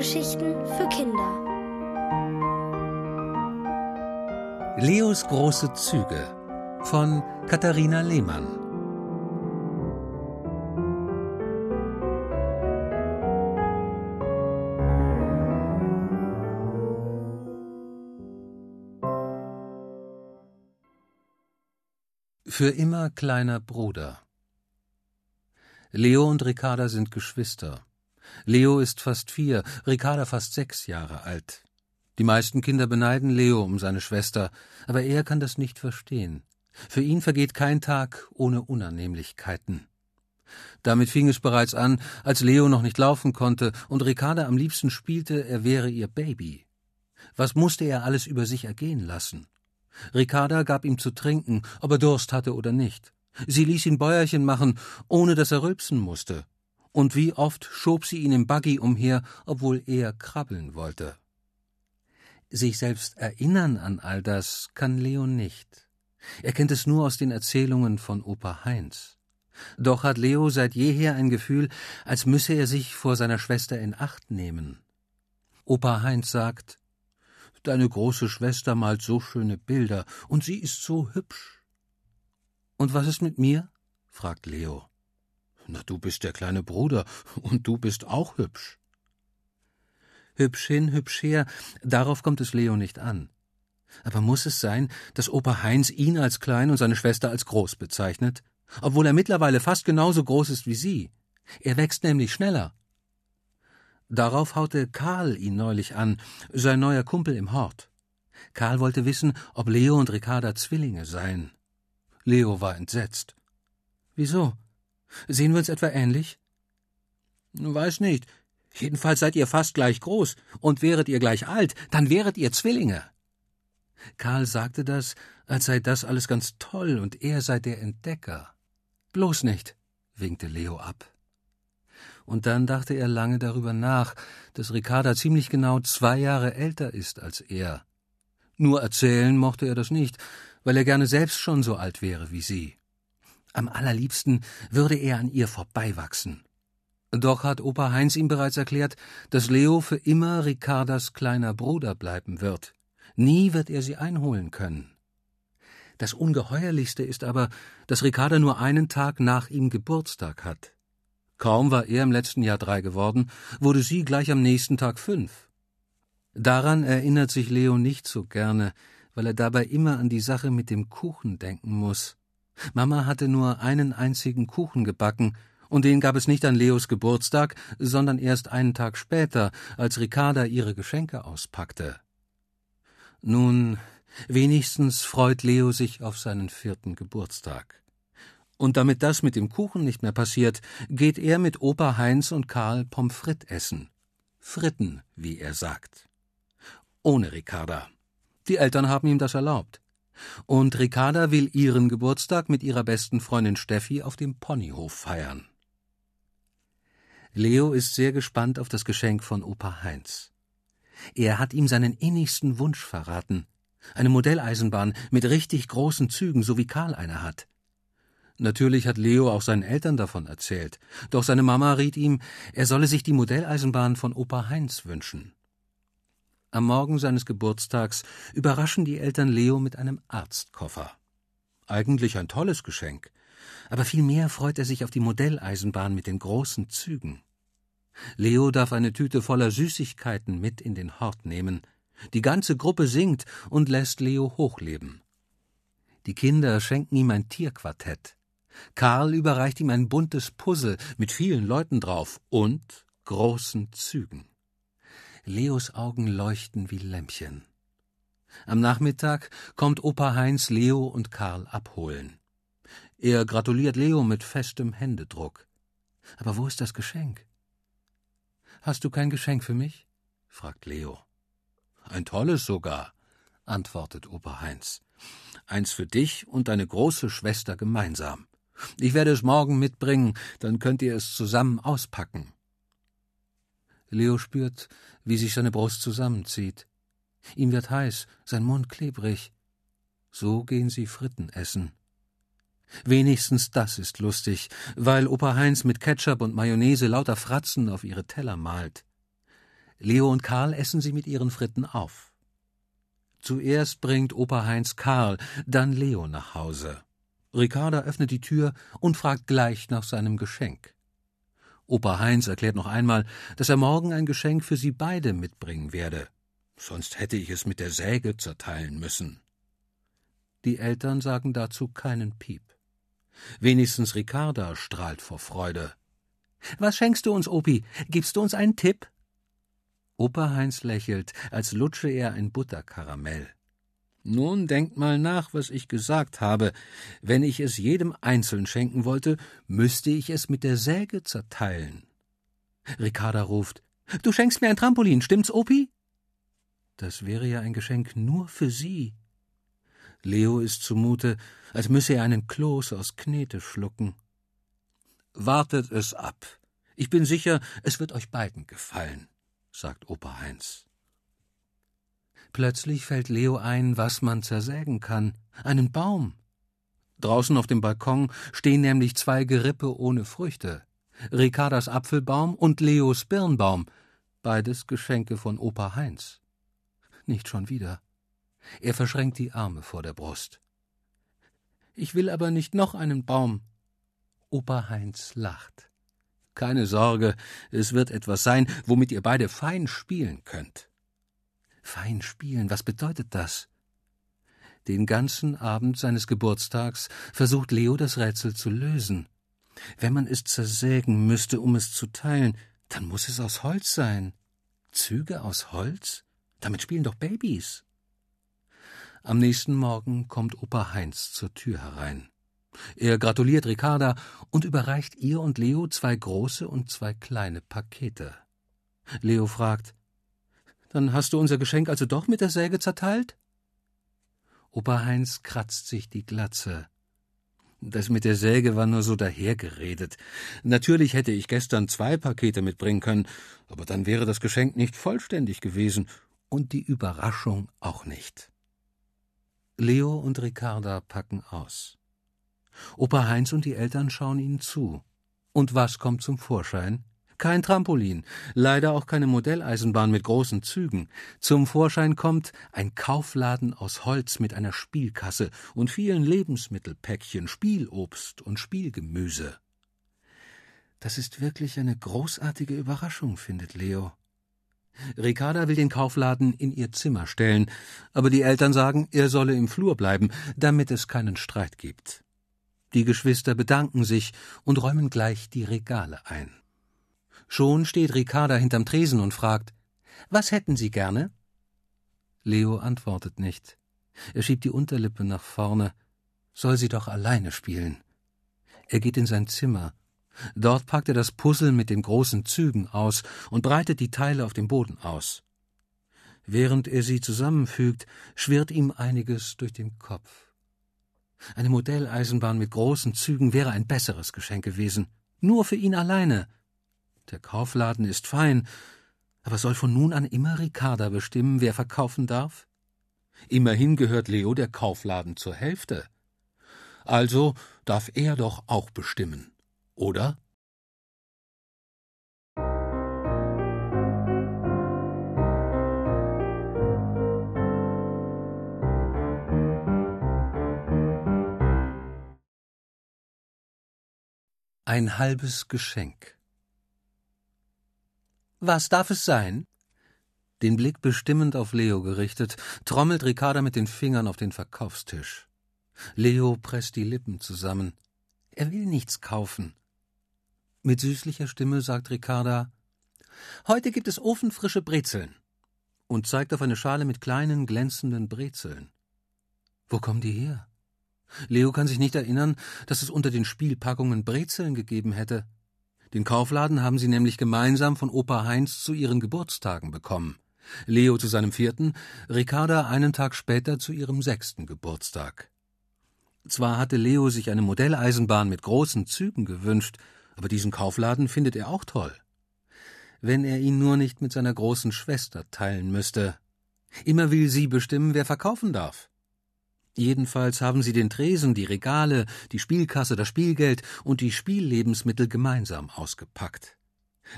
Hörgeschichten für Kinder. Leos große Züge von Katharina Lehmann. Für immer kleiner Bruder. Leo und Ricarda sind Geschwister. Leo ist fast vier, Ricarda fast sechs Jahre alt. Die meisten Kinder beneiden Leo um seine Schwester, aber er kann das nicht verstehen. Für ihn vergeht kein Tag ohne Unannehmlichkeiten. Damit fing es bereits an, als Leo noch nicht laufen konnte und Ricarda am liebsten spielte, er wäre ihr Baby. Was musste er alles über sich ergehen lassen? Ricarda gab ihm zu trinken, ob er Durst hatte oder nicht. Sie ließ ihn Bäuerchen machen, ohne dass er rülpsen musste. Und wie oft schob sie ihn im Buggy umher, obwohl er krabbeln wollte. Sich selbst erinnern an all das kann Leo nicht. Er kennt es nur aus den Erzählungen von Opa Heinz. Doch hat Leo seit jeher ein Gefühl, als müsse er sich vor seiner Schwester in Acht nehmen. Opa Heinz sagt, Deine große Schwester malt so schöne Bilder, und sie ist so hübsch. Und was ist mit mir? fragt Leo. Na, du bist der kleine Bruder, und du bist auch hübsch. Hübsch hin, hübsch her, darauf kommt es Leo nicht an. Aber muss es sein, dass Opa Heinz ihn als klein und seine Schwester als groß bezeichnet, obwohl er mittlerweile fast genauso groß ist wie sie? Er wächst nämlich schneller. Darauf haute Karl ihn neulich an, sein neuer Kumpel im Hort. Karl wollte wissen, ob Leo und Ricarda Zwillinge seien. Leo war entsetzt. Wieso? Sehen wir uns etwa ähnlich? Weiß nicht. Jedenfalls seid ihr fast gleich groß, und wäret ihr gleich alt, dann wäret ihr Zwillinge. Karl sagte das, als sei das alles ganz toll und er sei der Entdecker. Bloß nicht, winkte Leo ab. Und dann dachte er lange darüber nach, dass Ricarda ziemlich genau zwei Jahre älter ist als er. Nur erzählen mochte er das nicht, weil er gerne selbst schon so alt wäre wie sie. Am allerliebsten würde er an ihr vorbeiwachsen. Doch hat Opa Heinz ihm bereits erklärt, dass Leo für immer Ricardas kleiner Bruder bleiben wird. Nie wird er sie einholen können. Das Ungeheuerlichste ist aber, dass Ricarda nur einen Tag nach ihm Geburtstag hat. Kaum war er im letzten Jahr drei geworden, wurde sie gleich am nächsten Tag fünf. Daran erinnert sich Leo nicht so gerne, weil er dabei immer an die Sache mit dem Kuchen denken muss. Mama hatte nur einen einzigen Kuchen gebacken, und den gab es nicht an Leos Geburtstag, sondern erst einen Tag später, als Ricarda ihre Geschenke auspackte. Nun, wenigstens freut Leo sich auf seinen vierten Geburtstag. Und damit das mit dem Kuchen nicht mehr passiert, geht er mit Opa Heinz und Karl Pommes frites essen. Fritten, wie er sagt. Ohne Ricarda. Die Eltern haben ihm das erlaubt. Und Ricarda will ihren Geburtstag mit ihrer besten Freundin Steffi auf dem Ponyhof feiern. Leo ist sehr gespannt auf das Geschenk von Opa Heinz. Er hat ihm seinen innigsten Wunsch verraten. Eine Modelleisenbahn mit richtig großen Zügen, so wie Karl eine hat. Natürlich hat Leo auch seinen Eltern davon erzählt, doch seine Mama riet ihm, er solle sich die Modelleisenbahn von Opa Heinz wünschen. Am Morgen seines Geburtstags überraschen die Eltern Leo mit einem Arztkoffer. Eigentlich ein tolles Geschenk, aber vielmehr freut er sich auf die Modelleisenbahn mit den großen Zügen. Leo darf eine Tüte voller Süßigkeiten mit in den Hort nehmen. Die ganze Gruppe singt und lässt Leo hochleben. Die Kinder schenken ihm ein Tierquartett. Karl überreicht ihm ein buntes Puzzle mit vielen Leuten drauf und großen Zügen. Leos Augen leuchten wie Lämpchen. Am Nachmittag kommt Opa Heinz Leo und Karl abholen. Er gratuliert Leo mit festem Händedruck. Aber wo ist das Geschenk? Hast du kein Geschenk für mich? fragt Leo. Ein tolles sogar, antwortet Opa Heinz. Eins für dich und deine große Schwester gemeinsam. Ich werde es morgen mitbringen, dann könnt ihr es zusammen auspacken. Leo spürt, wie sich seine Brust zusammenzieht. Ihm wird heiß, sein Mund klebrig. So gehen sie Fritten essen. Wenigstens das ist lustig, weil Opa Heinz mit Ketchup und Mayonnaise lauter Fratzen auf ihre Teller malt. Leo und Karl essen sie mit ihren Fritten auf. Zuerst bringt Opa Heinz Karl, dann Leo nach Hause. Ricarda öffnet die Tür und fragt gleich nach seinem Geschenk. Opa Heinz erklärt noch einmal, dass er morgen ein Geschenk für sie beide mitbringen werde. Sonst hätte ich es mit der Säge zerteilen müssen. Die Eltern sagen dazu keinen Piep. Wenigstens Ricarda strahlt vor Freude. Was schenkst du uns, Opi? Gibst du uns einen Tipp? Opa Heinz lächelt, als lutsche er ein Butterkaramell. Nun denkt mal nach, was ich gesagt habe. Wenn ich es jedem einzeln schenken wollte, müsste ich es mit der Säge zerteilen. Ricarda ruft: Du schenkst mir ein Trampolin, stimmt's, Opi? Das wäre ja ein Geschenk nur für Sie. Leo ist zumute, als müsse er einen Kloß aus Knete schlucken. Wartet es ab. Ich bin sicher, es wird euch beiden gefallen, sagt Opa Heinz. Plötzlich fällt Leo ein, was man zersägen kann. Einen Baum. Draußen auf dem Balkon stehen nämlich zwei Gerippe ohne Früchte. Ricardas Apfelbaum und Leos Birnbaum. Beides Geschenke von Opa Heinz. Nicht schon wieder. Er verschränkt die Arme vor der Brust. Ich will aber nicht noch einen Baum. Opa Heinz lacht. Keine Sorge, es wird etwas sein, womit ihr beide fein spielen könnt. Fein spielen, was bedeutet das? Den ganzen Abend seines Geburtstags versucht Leo das Rätsel zu lösen. Wenn man es zersägen müsste, um es zu teilen, dann muss es aus Holz sein. Züge aus Holz? Damit spielen doch Babys. Am nächsten Morgen kommt Opa Heinz zur Tür herein. Er gratuliert Ricarda und überreicht ihr und Leo zwei große und zwei kleine Pakete. Leo fragt Dann hast du unser Geschenk also doch mit der Säge zerteilt? Opa Heinz kratzt sich die Glatze. Das mit der Säge war nur so dahergeredet. Natürlich hätte ich gestern zwei Pakete mitbringen können, aber dann wäre das Geschenk nicht vollständig gewesen und die Überraschung auch nicht. Leo und Ricarda packen aus. Opa Heinz und die Eltern schauen ihnen zu. Und was kommt zum Vorschein? Kein Trampolin, leider auch keine Modelleisenbahn mit großen Zügen. Zum Vorschein kommt ein Kaufladen aus Holz mit einer Spielkasse und vielen Lebensmittelpäckchen, Spielobst und Spielgemüse. Das ist wirklich eine großartige Überraschung, findet Leo. Ricarda will den Kaufladen in ihr Zimmer stellen, aber die Eltern sagen, er solle im Flur bleiben, damit es keinen Streit gibt. Die Geschwister bedanken sich und räumen gleich die Regale ein. Schon steht Ricarda hinterm Tresen und fragt, was hätten Sie gerne? Leo antwortet nicht. Er schiebt die Unterlippe nach vorne. Soll sie doch alleine spielen. Er geht in sein Zimmer, Dort packt er das Puzzle mit den großen Zügen aus und breitet die Teile auf dem Boden aus. Während er sie zusammenfügt, schwirrt ihm einiges durch den Kopf. Eine Modelleisenbahn mit großen Zügen wäre ein besseres Geschenk gewesen, nur für ihn alleine. Der Kaufladen ist fein, aber soll von nun an immer Ricarda bestimmen, wer verkaufen darf? Immerhin gehört Leo der Kaufladen zur Hälfte. Also darf er doch auch bestimmen oder? Ein halbes Geschenk. Was darf es sein? Den Blick bestimmend auf Leo gerichtet, trommelt Ricarda mit den Fingern auf den Verkaufstisch. Leo presst die Lippen zusammen. Er will nichts kaufen. Mit süßlicher Stimme sagt Ricarda Heute gibt es ofenfrische Brezeln und zeigt auf eine Schale mit kleinen, glänzenden Brezeln. Wo kommen die her? Leo kann sich nicht erinnern, dass es unter den Spielpackungen Brezeln gegeben hätte. Den Kaufladen haben sie nämlich gemeinsam von Opa Heinz zu ihren Geburtstagen bekommen. Leo zu seinem vierten, Ricarda einen Tag später zu ihrem sechsten Geburtstag. Zwar hatte Leo sich eine Modelleisenbahn mit großen Zügen gewünscht, aber diesen Kaufladen findet er auch toll. Wenn er ihn nur nicht mit seiner großen Schwester teilen müsste. Immer will sie bestimmen, wer verkaufen darf. Jedenfalls haben sie den Tresen, die Regale, die Spielkasse, das Spielgeld und die Spiellebensmittel gemeinsam ausgepackt.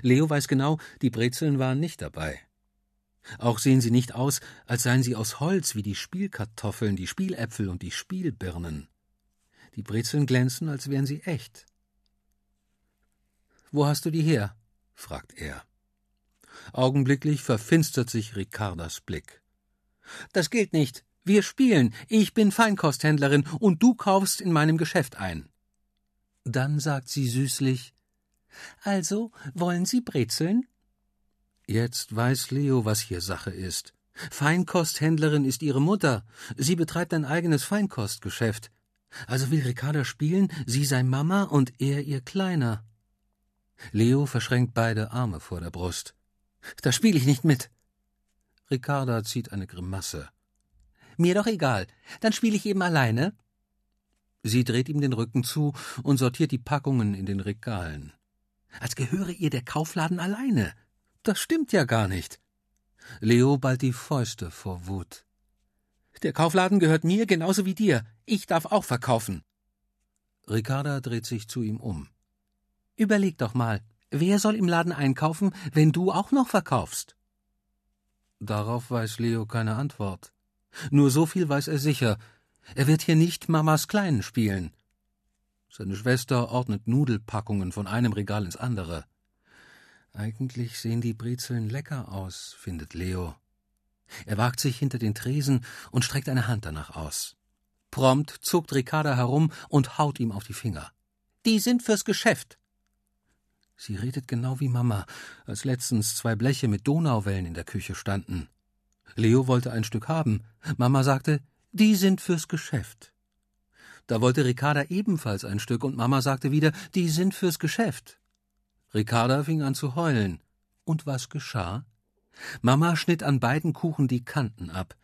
Leo weiß genau, die Brezeln waren nicht dabei. Auch sehen sie nicht aus, als seien sie aus Holz wie die Spielkartoffeln, die Spieläpfel und die Spielbirnen. Die Brezeln glänzen, als wären sie echt. Wo hast du die her? fragt er. Augenblicklich verfinstert sich Ricardas Blick. Das gilt nicht. Wir spielen. Ich bin Feinkosthändlerin und du kaufst in meinem Geschäft ein. Dann sagt sie süßlich Also, wollen Sie Brezeln? Jetzt weiß Leo, was hier Sache ist. Feinkosthändlerin ist ihre Mutter. Sie betreibt ein eigenes Feinkostgeschäft. Also will Ricarda spielen, sie sei Mama und er ihr Kleiner. Leo verschränkt beide Arme vor der Brust. Da spiele ich nicht mit. Ricarda zieht eine Grimasse. Mir doch egal. Dann spiele ich eben alleine. Sie dreht ihm den Rücken zu und sortiert die Packungen in den Regalen. Als gehöre ihr der Kaufladen alleine. Das stimmt ja gar nicht. Leo ballt die Fäuste vor Wut. Der Kaufladen gehört mir genauso wie dir. Ich darf auch verkaufen. Ricarda dreht sich zu ihm um. Überleg doch mal, wer soll im Laden einkaufen, wenn du auch noch verkaufst? Darauf weiß Leo keine Antwort. Nur so viel weiß er sicher. Er wird hier nicht Mamas Kleinen spielen. Seine Schwester ordnet Nudelpackungen von einem Regal ins andere. Eigentlich sehen die Brezeln lecker aus, findet Leo. Er wagt sich hinter den Tresen und streckt eine Hand danach aus. Prompt zuckt Ricarda herum und haut ihm auf die Finger. Die sind fürs Geschäft. Sie redet genau wie Mama, als letztens zwei Bleche mit Donauwellen in der Küche standen. Leo wollte ein Stück haben. Mama sagte, die sind fürs Geschäft. Da wollte Ricarda ebenfalls ein Stück und Mama sagte wieder, die sind fürs Geschäft. Ricarda fing an zu heulen. Und was geschah? Mama schnitt an beiden Kuchen die Kanten ab.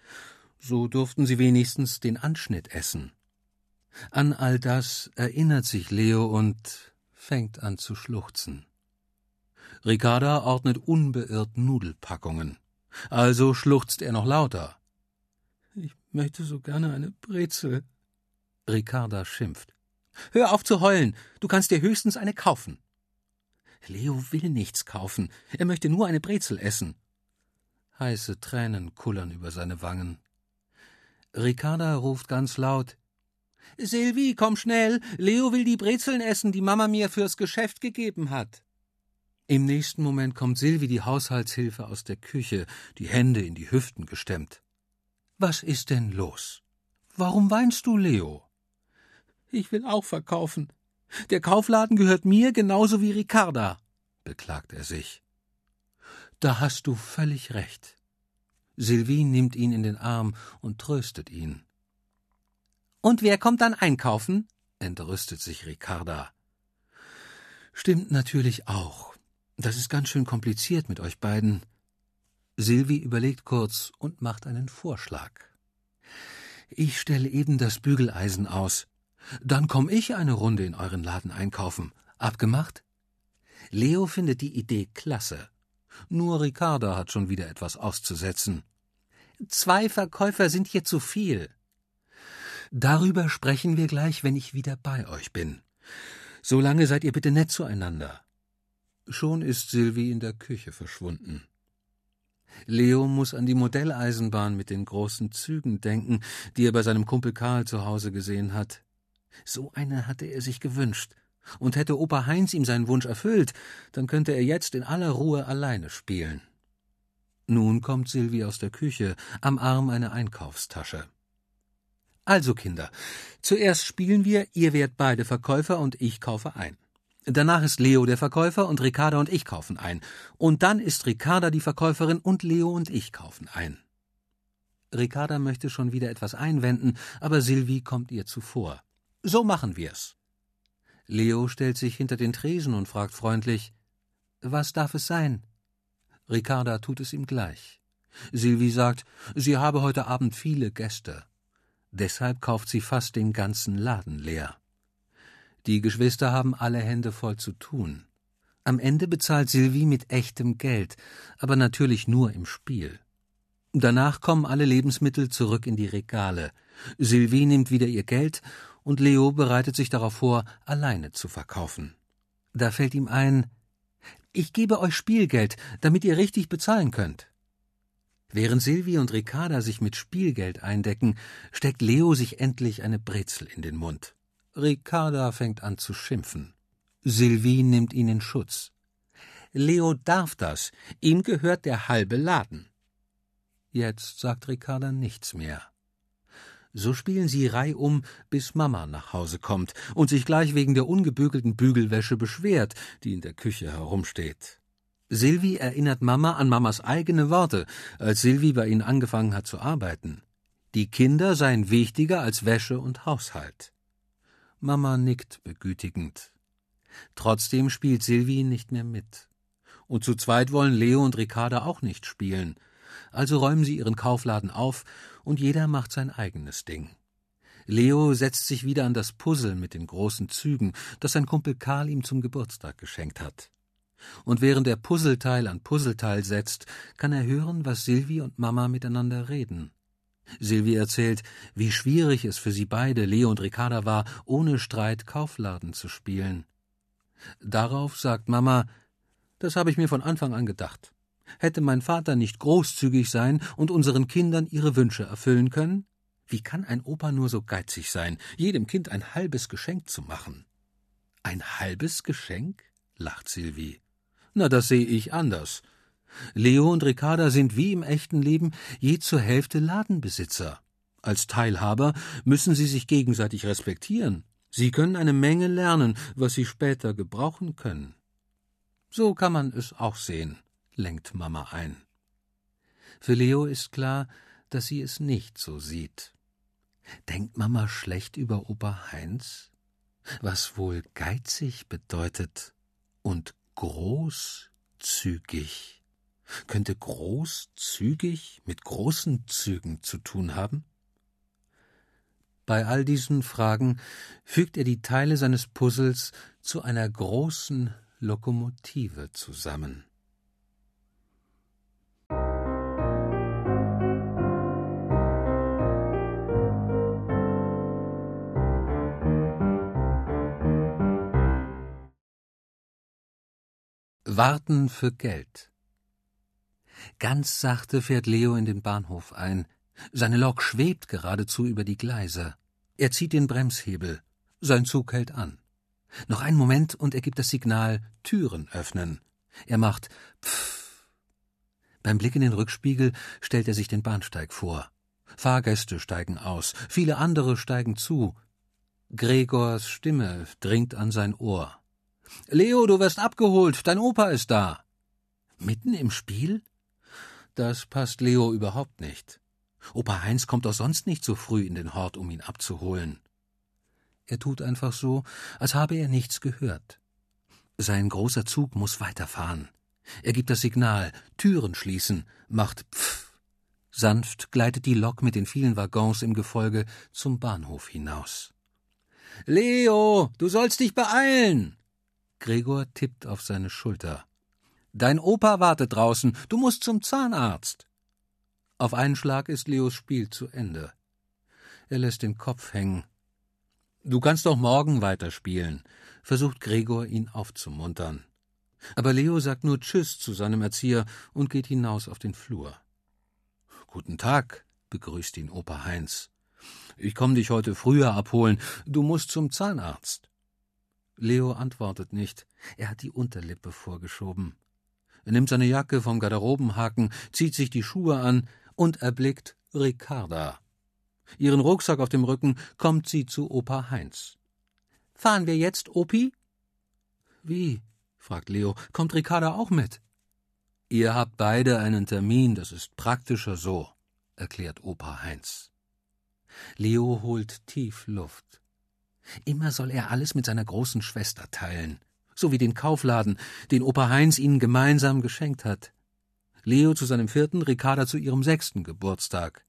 So durften sie wenigstens den Anschnitt essen. An all das erinnert sich Leo und fängt an zu schluchzen. Ricarda ordnet unbeirrt Nudelpackungen. Also schluchzt er noch lauter. Ich möchte so gerne eine Brezel. Ricarda schimpft. Hör auf zu heulen, du kannst dir höchstens eine kaufen. Leo will nichts kaufen, er möchte nur eine Brezel essen. Heiße Tränen kullern über seine Wangen. Ricarda ruft ganz laut Silvi, komm schnell, Leo will die Brezeln essen, die Mama mir fürs Geschäft gegeben hat. Im nächsten Moment kommt Silvi die Haushaltshilfe aus der Küche, die Hände in die Hüften gestemmt. Was ist denn los? Warum weinst du, Leo? Ich will auch verkaufen. Der Kaufladen gehört mir genauso wie Ricarda, beklagt er sich. Da hast du völlig recht. Sylvie nimmt ihn in den Arm und tröstet ihn. Und wer kommt dann einkaufen? entrüstet sich Ricarda. Stimmt natürlich auch. Das ist ganz schön kompliziert mit euch beiden. Silvi überlegt kurz und macht einen Vorschlag. Ich stelle eben das Bügeleisen aus. Dann komm ich eine Runde in euren Laden einkaufen. Abgemacht? Leo findet die Idee klasse. Nur Ricarda hat schon wieder etwas auszusetzen. Zwei Verkäufer sind hier zu viel. Darüber sprechen wir gleich, wenn ich wieder bei euch bin. Solange seid ihr bitte nett zueinander. Schon ist Sylvie in der Küche verschwunden. Leo muss an die Modelleisenbahn mit den großen Zügen denken, die er bei seinem Kumpel Karl zu Hause gesehen hat. So eine hatte er sich gewünscht. Und hätte Opa Heinz ihm seinen Wunsch erfüllt, dann könnte er jetzt in aller Ruhe alleine spielen. Nun kommt Silvi aus der Küche, am Arm eine Einkaufstasche. Also, Kinder, zuerst spielen wir, ihr werdet beide Verkäufer und ich kaufe ein. Danach ist Leo der Verkäufer und Ricarda und ich kaufen ein. Und dann ist Ricarda die Verkäuferin und Leo und ich kaufen ein. Ricarda möchte schon wieder etwas einwenden, aber Silvi kommt ihr zuvor. So machen wir's. Leo stellt sich hinter den Tresen und fragt freundlich: Was darf es sein? Ricarda tut es ihm gleich. Silvi sagt, sie habe heute Abend viele Gäste. Deshalb kauft sie fast den ganzen Laden leer. Die Geschwister haben alle Hände voll zu tun. Am Ende bezahlt Sylvie mit echtem Geld, aber natürlich nur im Spiel. Danach kommen alle Lebensmittel zurück in die Regale. Sylvie nimmt wieder ihr Geld und Leo bereitet sich darauf vor, alleine zu verkaufen. Da fällt ihm ein, ich gebe euch Spielgeld, damit ihr richtig bezahlen könnt. Während Silvi und Ricarda sich mit Spielgeld eindecken, steckt Leo sich endlich eine Brezel in den Mund. Ricarda fängt an zu schimpfen. Sylvie nimmt ihn in Schutz. Leo darf das, ihm gehört der halbe Laden. Jetzt sagt Ricarda nichts mehr. So spielen sie reihum, bis Mama nach Hause kommt und sich gleich wegen der ungebügelten Bügelwäsche beschwert, die in der Küche herumsteht. Silvi erinnert Mama an Mamas eigene Worte, als Silvi bei ihnen angefangen hat zu arbeiten. Die Kinder seien wichtiger als Wäsche und Haushalt. Mama nickt begütigend. Trotzdem spielt Silvi nicht mehr mit. Und zu zweit wollen Leo und Ricarda auch nicht spielen. Also räumen sie ihren Kaufladen auf und jeder macht sein eigenes Ding. Leo setzt sich wieder an das Puzzle mit den großen Zügen, das sein Kumpel Karl ihm zum Geburtstag geschenkt hat. Und während er Puzzleteil an Puzzleteil setzt, kann er hören, was Silvi und Mama miteinander reden. Silvi erzählt, wie schwierig es für sie beide, Leo und Ricarda, war, ohne Streit Kaufladen zu spielen. Darauf sagt Mama, das habe ich mir von Anfang an gedacht. Hätte mein Vater nicht großzügig sein und unseren Kindern ihre Wünsche erfüllen können? Wie kann ein Opa nur so geizig sein, jedem Kind ein halbes Geschenk zu machen? Ein halbes Geschenk? lacht Silvi. Na, das sehe ich anders. Leo und Ricarda sind wie im echten Leben je zur Hälfte Ladenbesitzer. Als Teilhaber müssen sie sich gegenseitig respektieren. Sie können eine Menge lernen, was sie später gebrauchen können. So kann man es auch sehen, lenkt Mama ein. Für Leo ist klar, dass sie es nicht so sieht. Denkt Mama schlecht über Opa Heinz? Was wohl geizig bedeutet und großzügig. Könnte großzügig mit großen Zügen zu tun haben? Bei all diesen Fragen fügt er die Teile seines Puzzles zu einer großen Lokomotive zusammen. Warten für Geld. Ganz sachte fährt Leo in den Bahnhof ein. Seine Lok schwebt geradezu über die Gleise. Er zieht den Bremshebel. Sein Zug hält an. Noch einen Moment und er gibt das Signal Türen öffnen. Er macht Pfff. Beim Blick in den Rückspiegel stellt er sich den Bahnsteig vor. Fahrgäste steigen aus, viele andere steigen zu. Gregors Stimme dringt an sein Ohr. Leo, du wirst abgeholt, dein Opa ist da. Mitten im Spiel? Das passt Leo überhaupt nicht. Opa Heinz kommt auch sonst nicht so früh in den Hort, um ihn abzuholen. Er tut einfach so, als habe er nichts gehört. Sein großer Zug muss weiterfahren. Er gibt das Signal, Türen schließen, macht Pfff. Sanft gleitet die Lok mit den vielen Waggons im Gefolge zum Bahnhof hinaus. Leo, du sollst dich beeilen! Gregor tippt auf seine Schulter. Dein Opa wartet draußen, du musst zum Zahnarzt. Auf einen Schlag ist Leos Spiel zu Ende. Er lässt den Kopf hängen. Du kannst doch morgen weiterspielen, versucht Gregor, ihn aufzumuntern. Aber Leo sagt nur Tschüss zu seinem Erzieher und geht hinaus auf den Flur. Guten Tag, begrüßt ihn Opa Heinz. Ich komme dich heute früher abholen. Du musst zum Zahnarzt. Leo antwortet nicht. Er hat die Unterlippe vorgeschoben. Er nimmt seine Jacke vom Garderobenhaken, zieht sich die Schuhe an und erblickt Ricarda. Ihren Rucksack auf dem Rücken kommt sie zu Opa Heinz. Fahren wir jetzt, Opi? Wie? fragt Leo. Kommt Ricarda auch mit? Ihr habt beide einen Termin, das ist praktischer so, erklärt Opa Heinz. Leo holt tief Luft. Immer soll er alles mit seiner großen Schwester teilen, so wie den Kaufladen, den Opa Heinz ihnen gemeinsam geschenkt hat. Leo zu seinem vierten, Ricarda zu ihrem sechsten Geburtstag.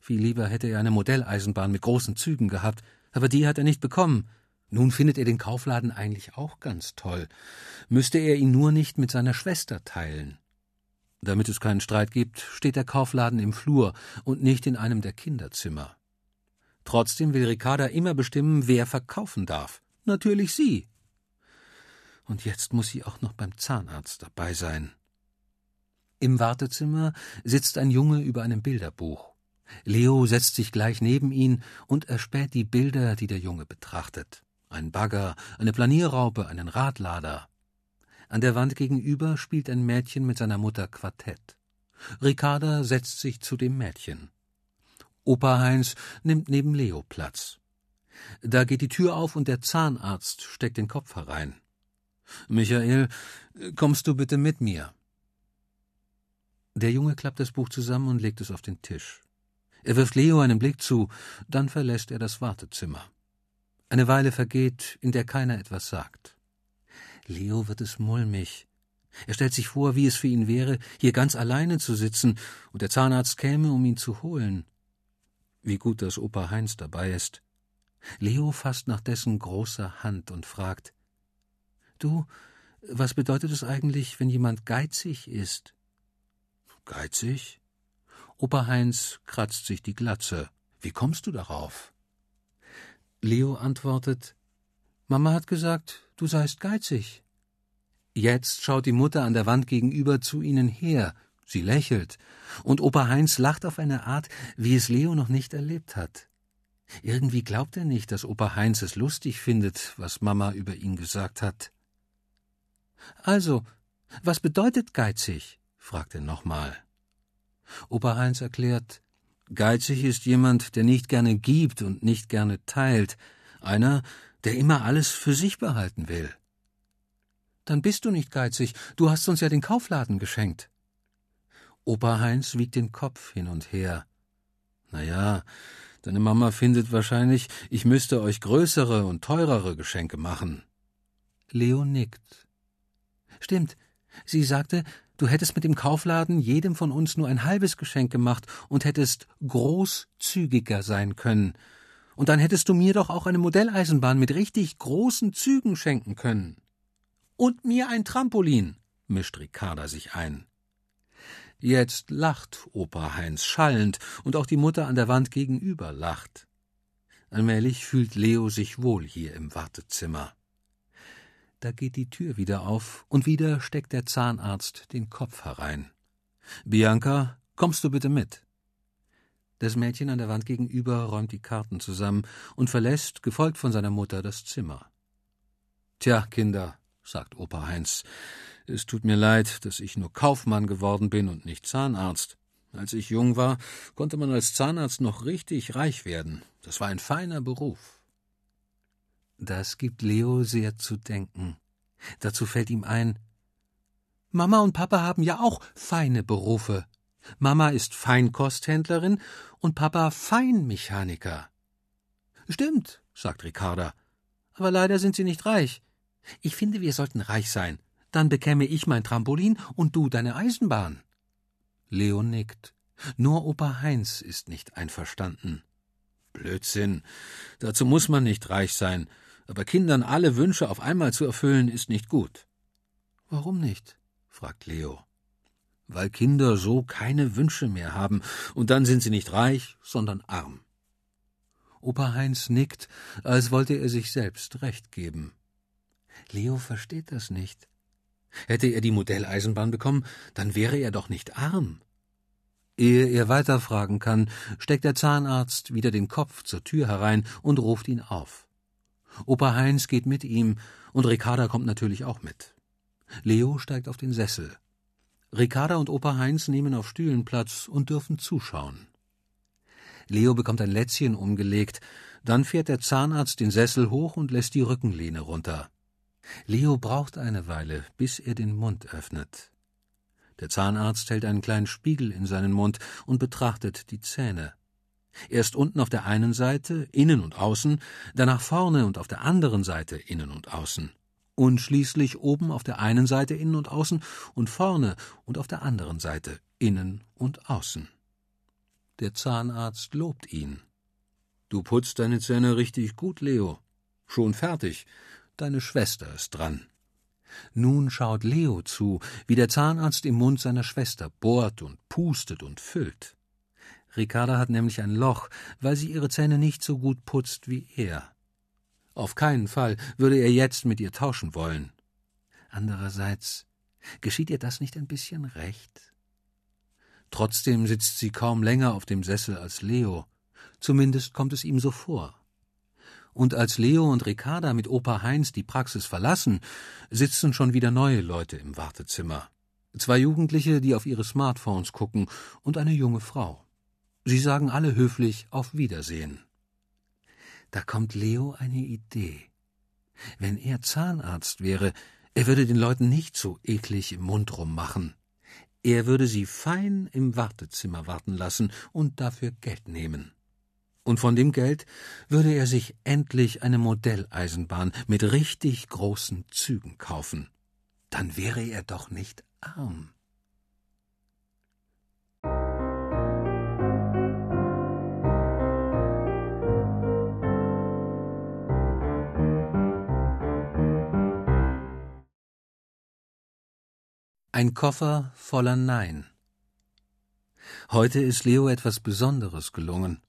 Viel lieber hätte er eine Modelleisenbahn mit großen Zügen gehabt, aber die hat er nicht bekommen. Nun findet er den Kaufladen eigentlich auch ganz toll. Müsste er ihn nur nicht mit seiner Schwester teilen. Damit es keinen Streit gibt, steht der Kaufladen im Flur und nicht in einem der Kinderzimmer. Trotzdem will Ricarda immer bestimmen, wer verkaufen darf. Natürlich sie. Und jetzt muss sie auch noch beim Zahnarzt dabei sein. Im Wartezimmer sitzt ein Junge über einem Bilderbuch. Leo setzt sich gleich neben ihn und erspäht die Bilder, die der Junge betrachtet. Ein Bagger, eine Planierraupe, einen Radlader. An der Wand gegenüber spielt ein Mädchen mit seiner Mutter Quartett. Ricarda setzt sich zu dem Mädchen. Opa Heinz nimmt neben Leo Platz. Da geht die Tür auf und der Zahnarzt steckt den Kopf herein. Michael, kommst du bitte mit mir? Der Junge klappt das Buch zusammen und legt es auf den Tisch. Er wirft Leo einen Blick zu, dann verlässt er das Wartezimmer. Eine Weile vergeht, in der keiner etwas sagt. Leo wird es mulmig. Er stellt sich vor, wie es für ihn wäre, hier ganz alleine zu sitzen, und der Zahnarzt käme, um ihn zu holen. Wie gut, dass Opa Heinz dabei ist. Leo fasst nach dessen großer Hand und fragt Du, was bedeutet es eigentlich, wenn jemand geizig ist? Geizig? Opa Heinz kratzt sich die Glatze. Wie kommst du darauf? Leo antwortet Mama hat gesagt, du seist geizig. Jetzt schaut die Mutter an der Wand gegenüber zu ihnen her. Sie lächelt. Und Opa Heinz lacht auf eine Art, wie es Leo noch nicht erlebt hat. Irgendwie glaubt er nicht, dass Opa Heinz es lustig findet, was Mama über ihn gesagt hat. Also, was bedeutet geizig? fragt er nochmal. Opa Heinz erklärt, geizig ist jemand, der nicht gerne gibt und nicht gerne teilt, einer, der immer alles für sich behalten will. Dann bist du nicht geizig, du hast uns ja den Kaufladen geschenkt. Opa Heinz wiegt den Kopf hin und her. Na ja, deine Mama findet wahrscheinlich, ich müsste euch größere und teurere Geschenke machen. Leo nickt. Stimmt, sie sagte, du hättest mit dem Kaufladen jedem von uns nur ein halbes Geschenk gemacht und hättest großzügiger sein können. Und dann hättest du mir doch auch eine Modelleisenbahn mit richtig großen Zügen schenken können. Und mir ein Trampolin, mischt Ricarda sich ein. Jetzt lacht Opa Heinz schallend, und auch die Mutter an der Wand gegenüber lacht. Allmählich fühlt Leo sich wohl hier im Wartezimmer. Da geht die Tür wieder auf, und wieder steckt der Zahnarzt den Kopf herein. Bianca, kommst du bitte mit? Das Mädchen an der Wand gegenüber räumt die Karten zusammen und verlässt, gefolgt von seiner Mutter, das Zimmer. Tja, Kinder, sagt Opa Heinz. Es tut mir leid, dass ich nur Kaufmann geworden bin und nicht Zahnarzt. Als ich jung war, konnte man als Zahnarzt noch richtig reich werden. Das war ein feiner Beruf. Das gibt Leo sehr zu denken. Dazu fällt ihm ein, Mama und Papa haben ja auch feine Berufe. Mama ist Feinkosthändlerin und Papa Feinmechaniker. Stimmt, sagt Ricarda. Aber leider sind sie nicht reich. Ich finde, wir sollten reich sein. Dann bekäme ich mein Trampolin und du deine Eisenbahn. Leo nickt. Nur Opa Heinz ist nicht einverstanden. Blödsinn. Dazu muss man nicht reich sein. Aber Kindern alle Wünsche auf einmal zu erfüllen, ist nicht gut. Warum nicht? fragt Leo. Weil Kinder so keine Wünsche mehr haben, und dann sind sie nicht reich, sondern arm. Opa Heinz nickt, als wollte er sich selbst recht geben. Leo versteht das nicht. Hätte er die Modelleisenbahn bekommen, dann wäre er doch nicht arm. Ehe er weiterfragen kann, steckt der Zahnarzt wieder den Kopf zur Tür herein und ruft ihn auf. Opa Heinz geht mit ihm, und Ricarda kommt natürlich auch mit. Leo steigt auf den Sessel. Ricarda und Opa Heinz nehmen auf Stühlen Platz und dürfen zuschauen. Leo bekommt ein Lätzchen umgelegt, dann fährt der Zahnarzt den Sessel hoch und lässt die Rückenlehne runter. Leo braucht eine Weile, bis er den Mund öffnet. Der Zahnarzt hält einen kleinen Spiegel in seinen Mund und betrachtet die Zähne. Erst unten auf der einen Seite, innen und außen, danach vorne und auf der anderen Seite, innen und außen. Und schließlich oben auf der einen Seite, innen und außen, und vorne und auf der anderen Seite, innen und außen. Der Zahnarzt lobt ihn. Du putzt deine Zähne richtig gut, Leo. Schon fertig. Deine Schwester ist dran. Nun schaut Leo zu, wie der Zahnarzt im Mund seiner Schwester bohrt und pustet und füllt. Ricarda hat nämlich ein Loch, weil sie ihre Zähne nicht so gut putzt wie er. Auf keinen Fall würde er jetzt mit ihr tauschen wollen. Andererseits, geschieht ihr das nicht ein bisschen recht? Trotzdem sitzt sie kaum länger auf dem Sessel als Leo. Zumindest kommt es ihm so vor. Und als Leo und Ricarda mit Opa Heinz die Praxis verlassen, sitzen schon wieder neue Leute im Wartezimmer. Zwei Jugendliche, die auf ihre Smartphones gucken, und eine junge Frau. Sie sagen alle höflich auf Wiedersehen. Da kommt Leo eine Idee. Wenn er Zahnarzt wäre, er würde den Leuten nicht so eklig im Mund rummachen. Er würde sie fein im Wartezimmer warten lassen und dafür Geld nehmen. Und von dem Geld würde er sich endlich eine Modelleisenbahn mit richtig großen Zügen kaufen. Dann wäre er doch nicht arm. Ein Koffer voller Nein. Heute ist Leo etwas Besonderes gelungen.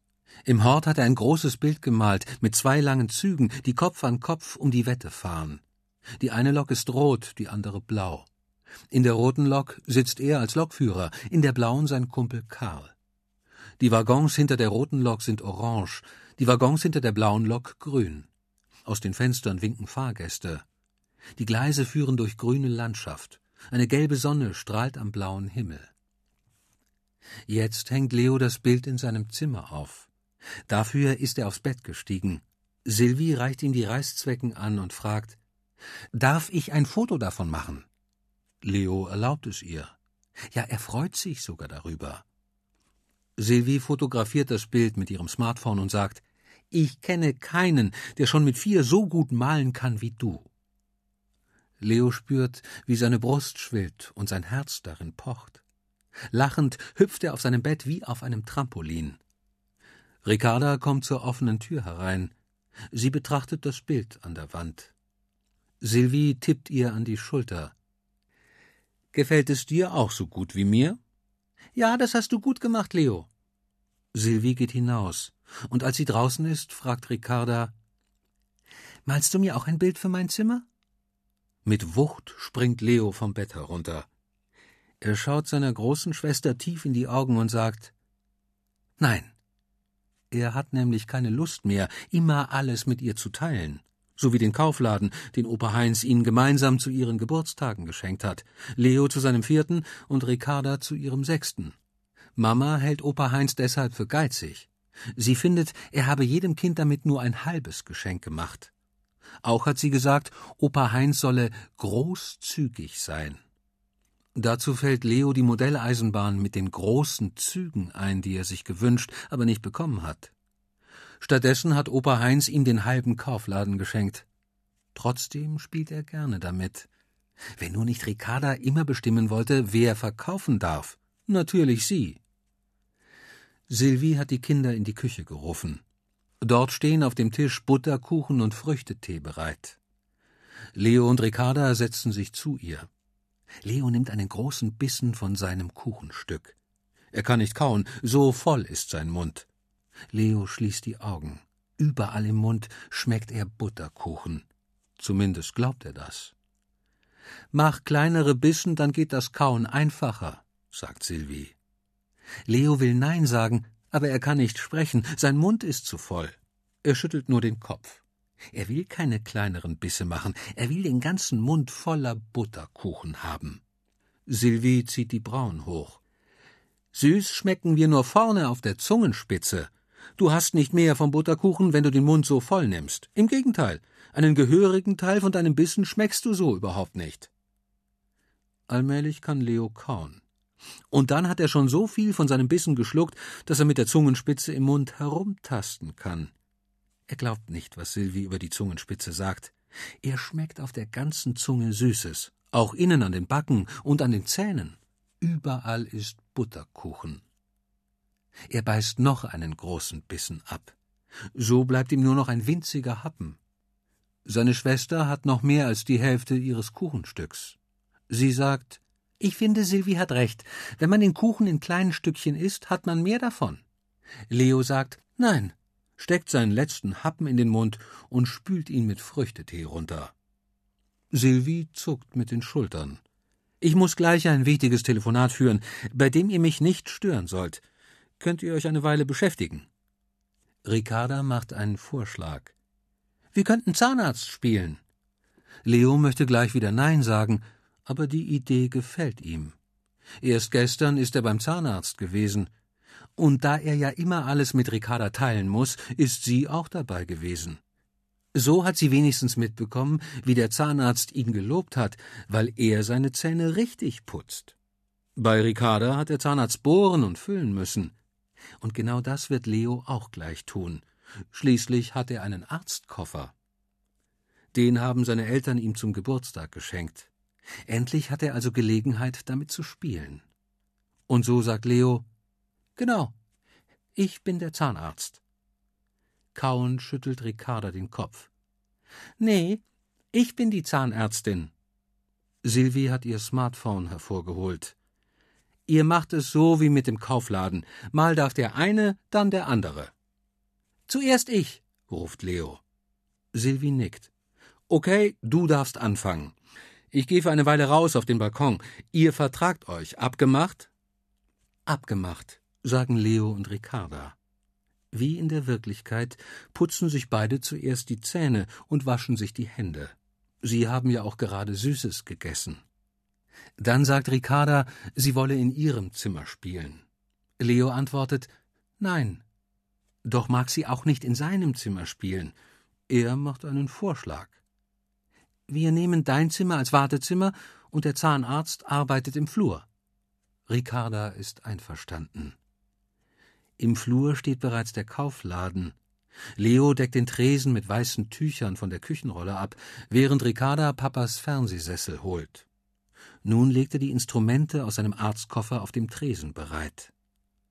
Im Hort hat er ein großes Bild gemalt mit zwei langen Zügen, die Kopf an Kopf um die Wette fahren. Die eine Lok ist rot, die andere blau. In der roten Lok sitzt er als Lokführer, in der blauen sein Kumpel Karl. Die Waggons hinter der roten Lok sind orange, die Waggons hinter der blauen Lok grün. Aus den Fenstern winken Fahrgäste. Die Gleise führen durch grüne Landschaft. Eine gelbe Sonne strahlt am blauen Himmel. Jetzt hängt Leo das Bild in seinem Zimmer auf. Dafür ist er aufs Bett gestiegen. Sylvie reicht ihm die Reißzwecken an und fragt Darf ich ein Foto davon machen? Leo erlaubt es ihr. Ja, er freut sich sogar darüber. Sylvie fotografiert das Bild mit ihrem Smartphone und sagt Ich kenne keinen, der schon mit vier so gut malen kann wie du. Leo spürt, wie seine Brust schwillt und sein Herz darin pocht. Lachend hüpft er auf seinem Bett wie auf einem Trampolin. Ricarda kommt zur offenen Tür herein. Sie betrachtet das Bild an der Wand. Sylvie tippt ihr an die Schulter. Gefällt es dir auch so gut wie mir? Ja, das hast du gut gemacht, Leo. Sylvie geht hinaus, und als sie draußen ist, fragt Ricarda Malst du mir auch ein Bild für mein Zimmer? Mit Wucht springt Leo vom Bett herunter. Er schaut seiner großen Schwester tief in die Augen und sagt Nein. Er hat nämlich keine Lust mehr, immer alles mit ihr zu teilen. So wie den Kaufladen, den Opa Heinz ihnen gemeinsam zu ihren Geburtstagen geschenkt hat. Leo zu seinem vierten und Ricarda zu ihrem sechsten. Mama hält Opa Heinz deshalb für geizig. Sie findet, er habe jedem Kind damit nur ein halbes Geschenk gemacht. Auch hat sie gesagt, Opa Heinz solle großzügig sein. Dazu fällt Leo die Modelleisenbahn mit den großen Zügen ein, die er sich gewünscht, aber nicht bekommen hat. Stattdessen hat Opa Heinz ihm den halben Kaufladen geschenkt. Trotzdem spielt er gerne damit. Wenn nur nicht Ricarda immer bestimmen wollte, wer verkaufen darf. Natürlich sie. Sylvie hat die Kinder in die Küche gerufen. Dort stehen auf dem Tisch Butterkuchen und Früchtetee bereit. Leo und Ricarda setzen sich zu ihr. Leo nimmt einen großen Bissen von seinem Kuchenstück. Er kann nicht kauen, so voll ist sein Mund. Leo schließt die Augen. Überall im Mund schmeckt er Butterkuchen. Zumindest glaubt er das. Mach kleinere Bissen, dann geht das Kauen einfacher, sagt Sylvie. Leo will Nein sagen, aber er kann nicht sprechen, sein Mund ist zu voll. Er schüttelt nur den Kopf. Er will keine kleineren Bisse machen, er will den ganzen Mund voller Butterkuchen haben. Sylvie zieht die Brauen hoch. Süß schmecken wir nur vorne auf der Zungenspitze. Du hast nicht mehr vom Butterkuchen, wenn du den Mund so voll nimmst. Im Gegenteil, einen gehörigen Teil von deinem Bissen schmeckst du so überhaupt nicht. Allmählich kann Leo kauen. Und dann hat er schon so viel von seinem Bissen geschluckt, dass er mit der Zungenspitze im Mund herumtasten kann. Er glaubt nicht, was Sylvie über die Zungenspitze sagt. Er schmeckt auf der ganzen Zunge Süßes, auch innen an den Backen und an den Zähnen. Überall ist Butterkuchen. Er beißt noch einen großen Bissen ab. So bleibt ihm nur noch ein winziger Happen. Seine Schwester hat noch mehr als die Hälfte ihres Kuchenstücks. Sie sagt, ich finde, Sylvie hat recht. Wenn man den Kuchen in kleinen Stückchen isst, hat man mehr davon. Leo sagt Nein, steckt seinen letzten Happen in den Mund und spült ihn mit Früchtetee runter. Sylvie zuckt mit den Schultern. Ich muss gleich ein wichtiges Telefonat führen, bei dem ihr mich nicht stören sollt. Könnt ihr euch eine Weile beschäftigen? Ricarda macht einen Vorschlag. Wir könnten Zahnarzt spielen. Leo möchte gleich wieder Nein sagen, aber die Idee gefällt ihm. Erst gestern ist er beim Zahnarzt gewesen. Und da er ja immer alles mit Ricarda teilen muss, ist sie auch dabei gewesen. So hat sie wenigstens mitbekommen, wie der Zahnarzt ihn gelobt hat, weil er seine Zähne richtig putzt. Bei Ricarda hat der Zahnarzt bohren und füllen müssen. Und genau das wird Leo auch gleich tun. Schließlich hat er einen Arztkoffer. Den haben seine Eltern ihm zum Geburtstag geschenkt. Endlich hat er also Gelegenheit, damit zu spielen. Und so sagt Leo Genau, ich bin der Zahnarzt. Kauend schüttelt Ricarda den Kopf. Nee, ich bin die Zahnärztin. Sylvie hat ihr Smartphone hervorgeholt. Ihr macht es so wie mit dem Kaufladen. Mal darf der eine, dann der andere. Zuerst ich, ruft Leo. Sylvie nickt. Okay, du darfst anfangen. Ich gehe für eine Weile raus auf den Balkon. Ihr vertragt euch. Abgemacht? Abgemacht, sagen Leo und Ricarda. Wie in der Wirklichkeit putzen sich beide zuerst die Zähne und waschen sich die Hände. Sie haben ja auch gerade Süßes gegessen. Dann sagt Ricarda, sie wolle in ihrem Zimmer spielen. Leo antwortet Nein. Doch mag sie auch nicht in seinem Zimmer spielen. Er macht einen Vorschlag. Wir nehmen dein Zimmer als Wartezimmer und der Zahnarzt arbeitet im Flur. Ricarda ist einverstanden. Im Flur steht bereits der Kaufladen. Leo deckt den Tresen mit weißen Tüchern von der Küchenrolle ab, während Ricarda Papas Fernsehsessel holt. Nun legt er die Instrumente aus seinem Arztkoffer auf dem Tresen bereit.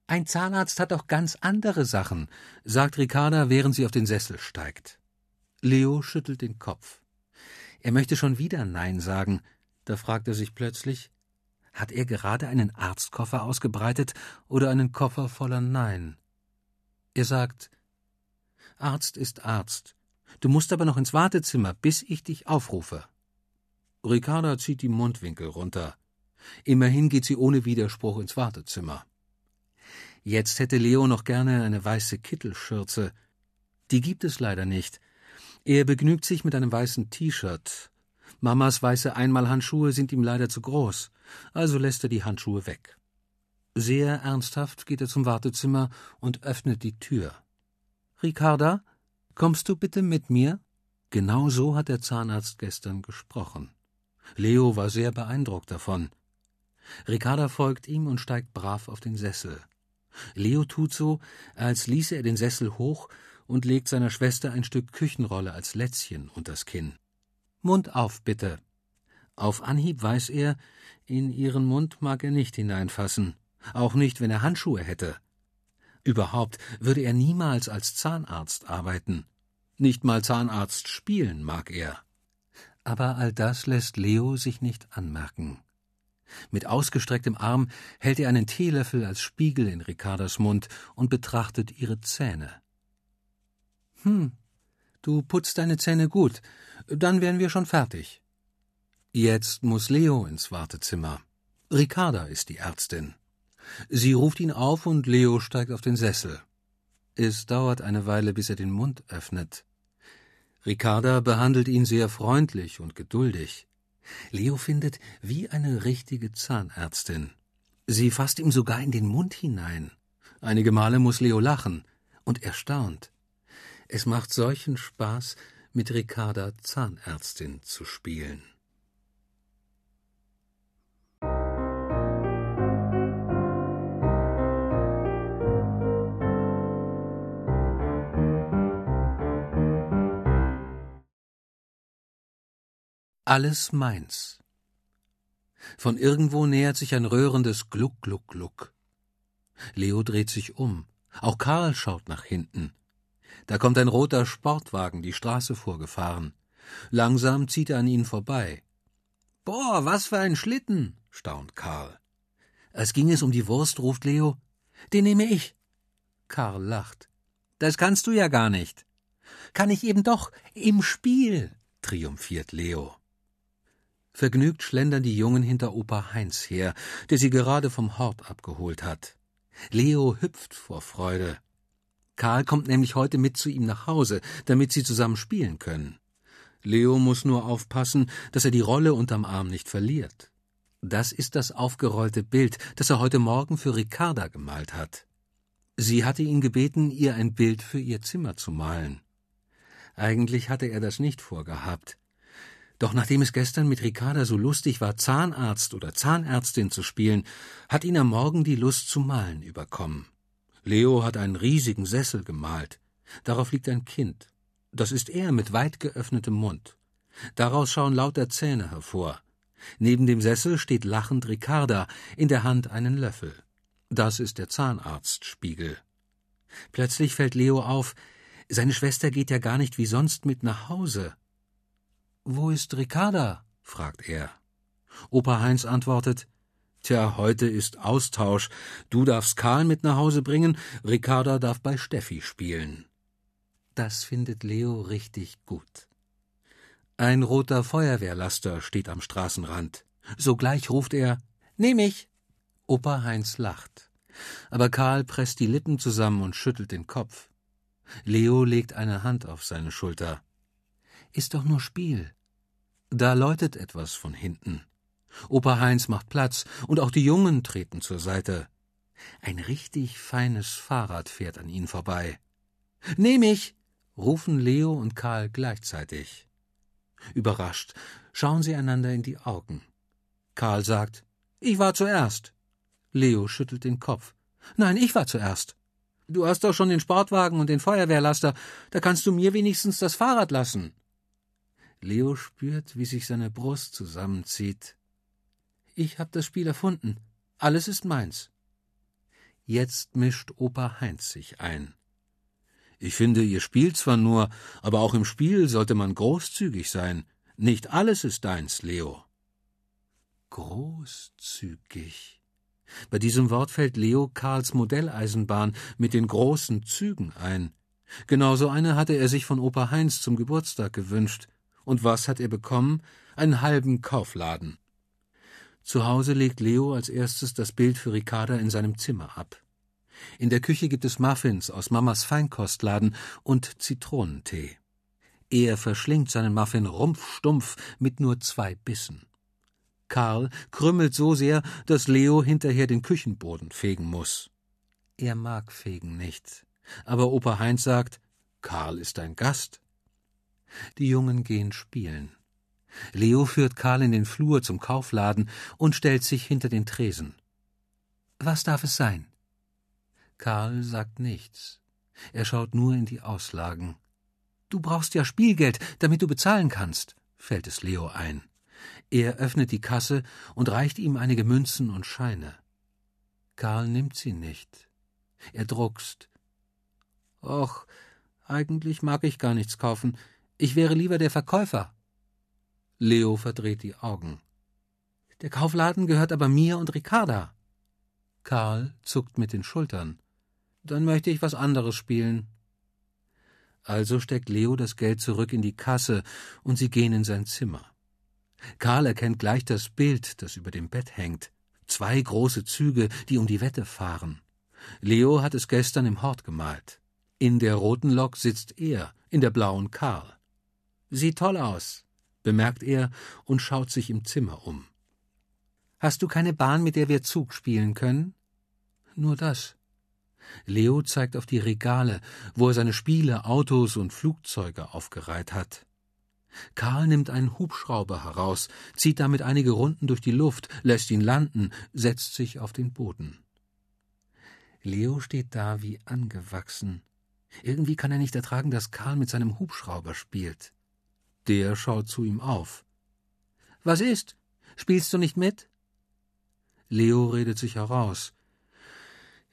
Ein Zahnarzt hat doch ganz andere Sachen, sagt Ricarda, während sie auf den Sessel steigt. Leo schüttelt den Kopf. Er möchte schon wieder Nein sagen, da fragt er sich plötzlich, hat er gerade einen Arztkoffer ausgebreitet oder einen Koffer voller Nein? Er sagt Arzt ist Arzt. Du musst aber noch ins Wartezimmer, bis ich dich aufrufe. Ricarda zieht die Mundwinkel runter. Immerhin geht sie ohne Widerspruch ins Wartezimmer. Jetzt hätte Leo noch gerne eine weiße Kittelschürze. Die gibt es leider nicht. Er begnügt sich mit einem weißen T-Shirt. Mamas weiße Einmalhandschuhe sind ihm leider zu groß, also lässt er die Handschuhe weg. Sehr ernsthaft geht er zum Wartezimmer und öffnet die Tür. Ricarda, kommst du bitte mit mir? Genau so hat der Zahnarzt gestern gesprochen. Leo war sehr beeindruckt davon. Ricarda folgt ihm und steigt brav auf den Sessel. Leo tut so, als ließe er den Sessel hoch und legt seiner Schwester ein Stück Küchenrolle als Lätzchen unters Kinn. Mund auf, bitte. Auf Anhieb weiß er, in ihren Mund mag er nicht hineinfassen, auch nicht, wenn er Handschuhe hätte. Überhaupt würde er niemals als Zahnarzt arbeiten. Nicht mal Zahnarzt spielen mag er. Aber all das lässt Leo sich nicht anmerken. Mit ausgestrecktem Arm hält er einen Teelöffel als Spiegel in Ricardas Mund und betrachtet ihre Zähne. Hm, du putzt deine Zähne gut, dann wären wir schon fertig. Jetzt muss Leo ins Wartezimmer. Ricarda ist die Ärztin. Sie ruft ihn auf und Leo steigt auf den Sessel. Es dauert eine Weile, bis er den Mund öffnet. Ricarda behandelt ihn sehr freundlich und geduldig. Leo findet wie eine richtige Zahnärztin. Sie fasst ihm sogar in den Mund hinein. Einige Male muss Leo lachen und erstaunt. Es macht solchen Spaß, mit Ricarda Zahnärztin zu spielen. Alles meins. Von irgendwo nähert sich ein röhrendes Gluck, Gluck, Gluck. Leo dreht sich um. Auch Karl schaut nach hinten. Da kommt ein roter Sportwagen die Straße vorgefahren. Langsam zieht er an ihnen vorbei. Boah, was für ein Schlitten, staunt Karl. Als ging es um die Wurst, ruft Leo. Den nehme ich. Karl lacht. Das kannst du ja gar nicht. Kann ich eben doch, im Spiel, triumphiert Leo. Vergnügt schlendern die Jungen hinter Opa Heinz her, der sie gerade vom Hort abgeholt hat. Leo hüpft vor Freude. Karl kommt nämlich heute mit zu ihm nach Hause, damit sie zusammen spielen können. Leo muss nur aufpassen, dass er die Rolle unterm Arm nicht verliert. Das ist das aufgerollte Bild, das er heute Morgen für Ricarda gemalt hat. Sie hatte ihn gebeten, ihr ein Bild für ihr Zimmer zu malen. Eigentlich hatte er das nicht vorgehabt. Doch nachdem es gestern mit Ricarda so lustig war, Zahnarzt oder Zahnärztin zu spielen, hat ihn am Morgen die Lust zu malen überkommen. Leo hat einen riesigen Sessel gemalt. Darauf liegt ein Kind. Das ist er mit weit geöffnetem Mund. Daraus schauen lauter Zähne hervor. Neben dem Sessel steht lachend Ricarda, in der Hand einen Löffel. Das ist der Zahnarztspiegel. Plötzlich fällt Leo auf, seine Schwester geht ja gar nicht wie sonst mit nach Hause. Wo ist Ricarda? fragt er. Opa Heinz antwortet Tja, heute ist Austausch. Du darfst Karl mit nach Hause bringen, Ricarda darf bei Steffi spielen. Das findet Leo richtig gut. Ein roter Feuerwehrlaster steht am Straßenrand. Sogleich ruft er Nehm ich. Opa Heinz lacht. Aber Karl presst die Lippen zusammen und schüttelt den Kopf. Leo legt eine Hand auf seine Schulter. Ist doch nur Spiel. Da läutet etwas von hinten. Opa Heinz macht Platz, und auch die Jungen treten zur Seite. Ein richtig feines Fahrrad fährt an ihnen vorbei. Nehm ich! rufen Leo und Karl gleichzeitig. Überrascht schauen sie einander in die Augen. Karl sagt, ich war zuerst. Leo schüttelt den Kopf. Nein, ich war zuerst. Du hast doch schon den Sportwagen und den Feuerwehrlaster, da kannst du mir wenigstens das Fahrrad lassen. Leo spürt, wie sich seine Brust zusammenzieht. Ich hab das Spiel erfunden. Alles ist meins. Jetzt mischt Opa Heinz sich ein. Ich finde, ihr spielt zwar nur, aber auch im Spiel sollte man großzügig sein. Nicht alles ist deins, Leo. Großzügig. Bei diesem Wort fällt Leo Karls Modelleisenbahn mit den großen Zügen ein. Genauso eine hatte er sich von Opa Heinz zum Geburtstag gewünscht. Und was hat er bekommen? Einen halben Kaufladen. Zu Hause legt Leo als erstes das Bild für Ricarda in seinem Zimmer ab. In der Küche gibt es Muffins aus Mamas Feinkostladen und Zitronentee. Er verschlingt seinen Muffin rumpfstumpf mit nur zwei Bissen. Karl krümmelt so sehr, dass Leo hinterher den Küchenboden fegen muss. Er mag Fegen nicht, aber Opa Heinz sagt, Karl ist ein Gast. Die Jungen gehen spielen. Leo führt Karl in den Flur zum Kaufladen und stellt sich hinter den Tresen. Was darf es sein? Karl sagt nichts. Er schaut nur in die Auslagen. Du brauchst ja Spielgeld, damit du bezahlen kannst, fällt es Leo ein. Er öffnet die Kasse und reicht ihm einige Münzen und Scheine. Karl nimmt sie nicht. Er druckst. Och, eigentlich mag ich gar nichts kaufen. Ich wäre lieber der Verkäufer. Leo verdreht die Augen. Der Kaufladen gehört aber mir und Ricarda. Karl zuckt mit den Schultern. Dann möchte ich was anderes spielen. Also steckt Leo das Geld zurück in die Kasse und sie gehen in sein Zimmer. Karl erkennt gleich das Bild, das über dem Bett hängt. Zwei große Züge, die um die Wette fahren. Leo hat es gestern im Hort gemalt. In der roten Lok sitzt er, in der blauen Karl. Sieht toll aus, bemerkt er und schaut sich im Zimmer um. Hast du keine Bahn, mit der wir Zug spielen können? Nur das. Leo zeigt auf die Regale, wo er seine Spiele, Autos und Flugzeuge aufgereiht hat. Karl nimmt einen Hubschrauber heraus, zieht damit einige Runden durch die Luft, lässt ihn landen, setzt sich auf den Boden. Leo steht da wie angewachsen. Irgendwie kann er nicht ertragen, dass Karl mit seinem Hubschrauber spielt. Der schaut zu ihm auf. Was ist? Spielst du nicht mit? Leo redet sich heraus.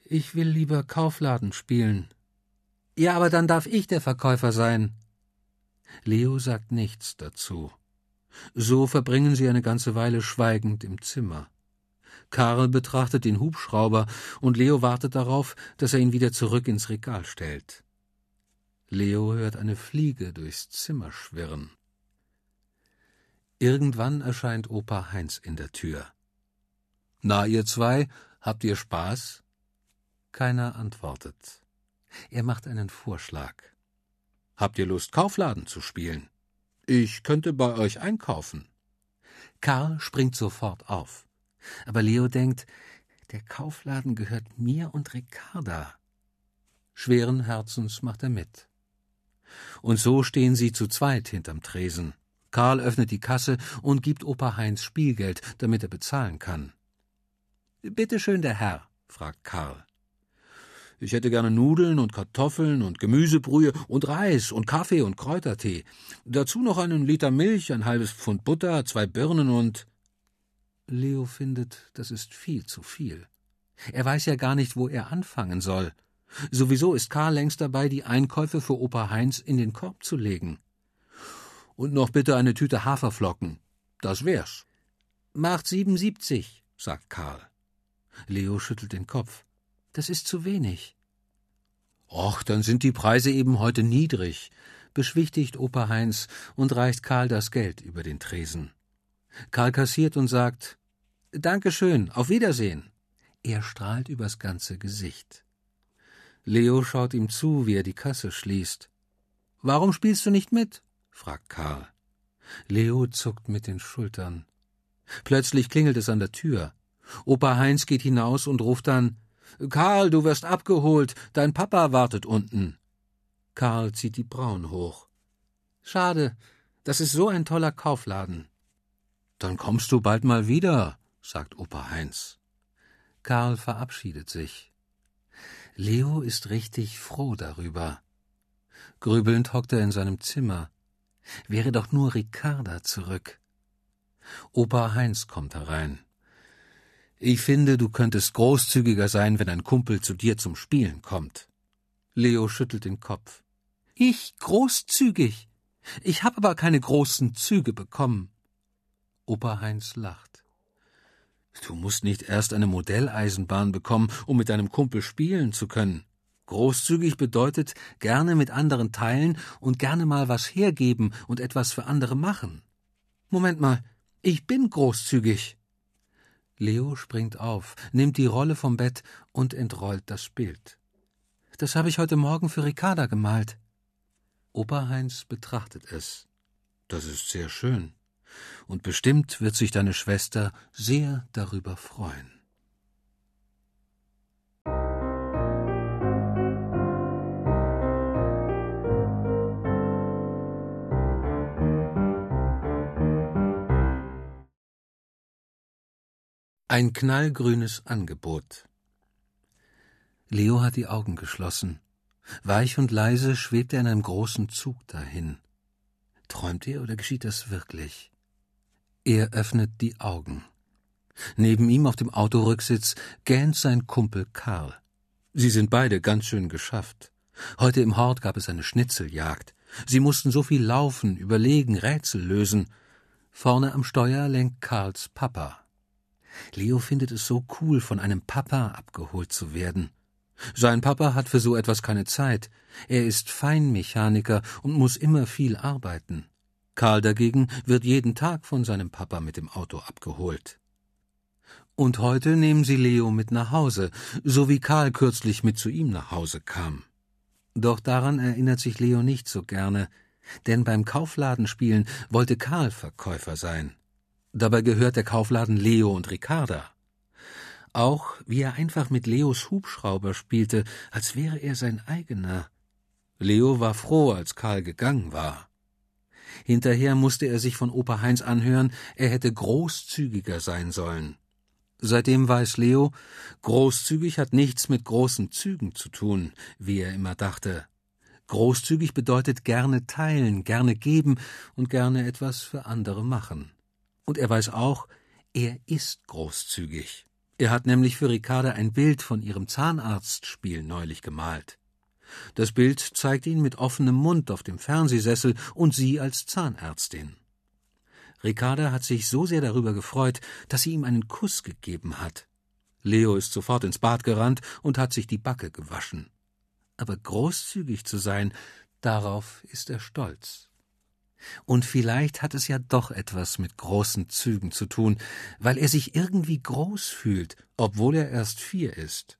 Ich will lieber Kaufladen spielen. Ja, aber dann darf ich der Verkäufer sein. Leo sagt nichts dazu. So verbringen sie eine ganze Weile schweigend im Zimmer. Karl betrachtet den Hubschrauber und Leo wartet darauf, dass er ihn wieder zurück ins Regal stellt. Leo hört eine Fliege durchs Zimmer schwirren. Irgendwann erscheint Opa Heinz in der Tür. Na, ihr zwei, habt ihr Spaß? Keiner antwortet. Er macht einen Vorschlag. Habt ihr Lust, Kaufladen zu spielen? Ich könnte bei euch einkaufen. Karl springt sofort auf. Aber Leo denkt, der Kaufladen gehört mir und Ricarda. Schweren Herzens macht er mit. Und so stehen sie zu zweit hinterm Tresen. Karl öffnet die Kasse und gibt Opa Heinz Spielgeld, damit er bezahlen kann. Bitte schön, der Herr, fragt Karl. Ich hätte gerne Nudeln und Kartoffeln und Gemüsebrühe und Reis und Kaffee und Kräutertee. Dazu noch einen Liter Milch, ein halbes Pfund Butter, zwei Birnen und. Leo findet, das ist viel zu viel. Er weiß ja gar nicht, wo er anfangen soll. Sowieso ist Karl längst dabei, die Einkäufe für Opa Heinz in den Korb zu legen. Und noch bitte eine Tüte Haferflocken. Das wär's. Macht siebensiebzig, sagt Karl. Leo schüttelt den Kopf. Das ist zu wenig. Och, dann sind die Preise eben heute niedrig, beschwichtigt Opa Heinz und reicht Karl das Geld über den Tresen. Karl kassiert und sagt Dankeschön, auf Wiedersehen. Er strahlt übers ganze Gesicht. Leo schaut ihm zu, wie er die Kasse schließt. Warum spielst du nicht mit? Fragt Karl. Leo zuckt mit den Schultern. Plötzlich klingelt es an der Tür. Opa Heinz geht hinaus und ruft dann Karl, du wirst abgeholt, dein Papa wartet unten. Karl zieht die Brauen hoch. Schade, das ist so ein toller Kaufladen. Dann kommst du bald mal wieder, sagt Opa Heinz. Karl verabschiedet sich. Leo ist richtig froh darüber. Grübelnd hockt er in seinem Zimmer. Wäre doch nur Ricarda zurück. Opa Heinz kommt herein. Ich finde, du könntest großzügiger sein, wenn ein Kumpel zu dir zum Spielen kommt. Leo schüttelt den Kopf. Ich großzügig? Ich hab aber keine großen Züge bekommen. Opa Heinz lacht. Du musst nicht erst eine Modelleisenbahn bekommen, um mit deinem Kumpel spielen zu können. Großzügig bedeutet gerne mit anderen teilen und gerne mal was hergeben und etwas für andere machen. Moment mal, ich bin großzügig. Leo springt auf, nimmt die Rolle vom Bett und entrollt das Bild. Das habe ich heute Morgen für Ricarda gemalt. Opa Heinz betrachtet es. Das ist sehr schön. Und bestimmt wird sich deine Schwester sehr darüber freuen. Ein knallgrünes Angebot. Leo hat die Augen geschlossen. Weich und leise schwebt er in einem großen Zug dahin. Träumt er oder geschieht das wirklich? Er öffnet die Augen. Neben ihm auf dem Autorücksitz gähnt sein Kumpel Karl. Sie sind beide ganz schön geschafft. Heute im Hort gab es eine Schnitzeljagd. Sie mussten so viel laufen, überlegen, Rätsel lösen. Vorne am Steuer lenkt Karls Papa. Leo findet es so cool, von einem Papa abgeholt zu werden. Sein Papa hat für so etwas keine Zeit. Er ist Feinmechaniker und muss immer viel arbeiten. Karl dagegen wird jeden Tag von seinem Papa mit dem Auto abgeholt. Und heute nehmen sie Leo mit nach Hause, so wie Karl kürzlich mit zu ihm nach Hause kam. Doch daran erinnert sich Leo nicht so gerne, denn beim Kaufladenspielen wollte Karl Verkäufer sein. Dabei gehört der Kaufladen Leo und Ricarda. Auch wie er einfach mit Leos Hubschrauber spielte, als wäre er sein eigener. Leo war froh, als Karl gegangen war. Hinterher musste er sich von Opa Heinz anhören, er hätte großzügiger sein sollen. Seitdem weiß Leo, großzügig hat nichts mit großen Zügen zu tun, wie er immer dachte. Großzügig bedeutet gerne teilen, gerne geben und gerne etwas für andere machen. Und er weiß auch, er ist großzügig. Er hat nämlich für Ricarda ein Bild von ihrem Zahnarztspiel neulich gemalt. Das Bild zeigt ihn mit offenem Mund auf dem Fernsehsessel und sie als Zahnärztin. Ricarda hat sich so sehr darüber gefreut, dass sie ihm einen Kuss gegeben hat. Leo ist sofort ins Bad gerannt und hat sich die Backe gewaschen. Aber großzügig zu sein, darauf ist er stolz. Und vielleicht hat es ja doch etwas mit großen Zügen zu tun, weil er sich irgendwie groß fühlt, obwohl er erst vier ist.